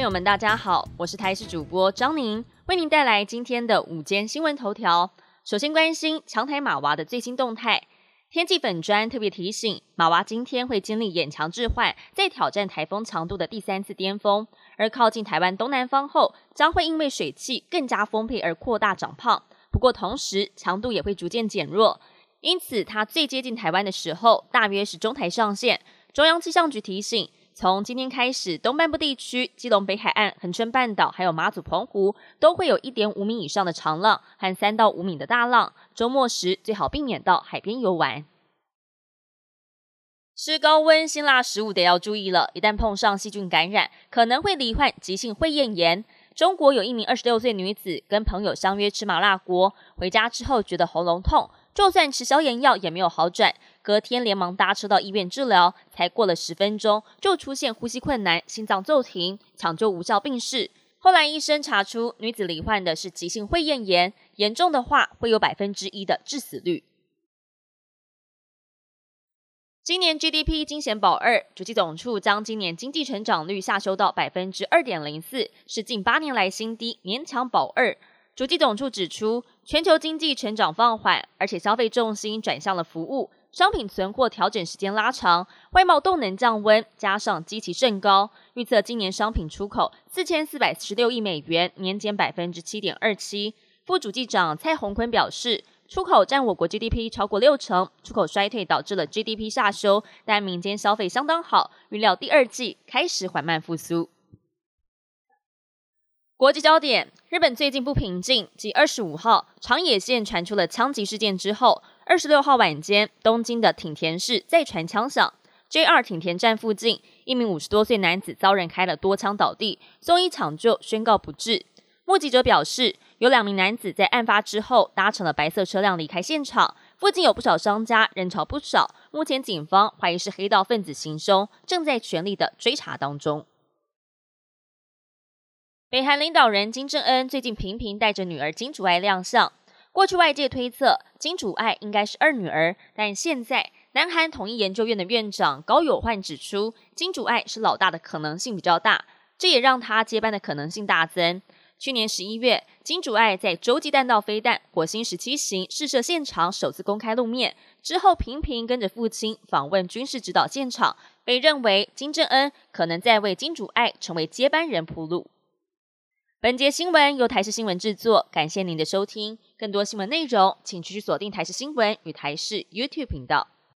朋友们，大家好，我是台视主播张宁，为您带来今天的午间新闻头条。首先关心强台马娃的最新动态。天气粉砖特别提醒，马娃今天会经历眼强置换，再挑战台风强度的第三次巅峰，而靠近台湾东南方后，将会因为水汽更加丰沛而扩大长胖。不过同时强度也会逐渐减弱，因此它最接近台湾的时候，大约是中台上线。中央气象局提醒。从今天开始，东半部地区、基隆北海岸、恒春半岛，还有马祖、澎湖，都会有一点五米以上的长浪和三到五米的大浪。周末时最好避免到海边游玩。吃高温辛辣食物得要注意了，一旦碰上细菌感染，可能会罹患急性会厌炎。中国有一名二十六岁女子跟朋友相约吃麻辣锅，回家之后觉得喉咙痛。就算吃消炎药也没有好转，隔天连忙搭车到医院治疗，才过了十分钟就出现呼吸困难、心脏骤停，抢救无效病逝。后来医生查出女子罹患的是急性会厌炎，严重的话会有百分之一的致死率。今年 GDP 惊险保二，主计总处将今年经济成长率下修到百分之二点零四，是近八年来新低，勉强保二。主计总处指出，全球经济成长放缓，而且消费重心转向了服务，商品存货调整时间拉长，外贸动能降温，加上基期甚高，预测今年商品出口四千四百十六亿美元，年减百分之七点二七。副主计长蔡宏坤表示，出口占我国 GDP 超过六成，出口衰退导致了 GDP 下修，但民间消费相当好，预料第二季开始缓慢复苏。国际焦点：日本最近不平静。继二十五号长野县传出了枪击事件之后，二十六号晚间，东京的挺田市再传枪响。JR 挺田站附近，一名五十多岁男子遭人开了多枪倒地，送医抢救，宣告不治。目击者表示，有两名男子在案发之后搭乘了白色车辆离开现场，附近有不少商家，人潮不少。目前警方怀疑是黑道分子行凶，正在全力的追查当中。北韩领导人金正恩最近频频带着女儿金主爱亮相。过去外界推测金主爱应该是二女儿，但现在南韩统一研究院的院长高友焕指出，金主爱是老大的可能性比较大，这也让他接班的可能性大增。去年十一月，金主爱在洲际弹道飞弹火星十七型试射现场首次公开露面之后，频频跟着父亲访问军事指导现场，被认为金正恩可能在为金主爱成为接班人铺路。本节新闻由台视新闻制作，感谢您的收听。更多新闻内容，请继续锁定台视新闻与台视 YouTube 频道。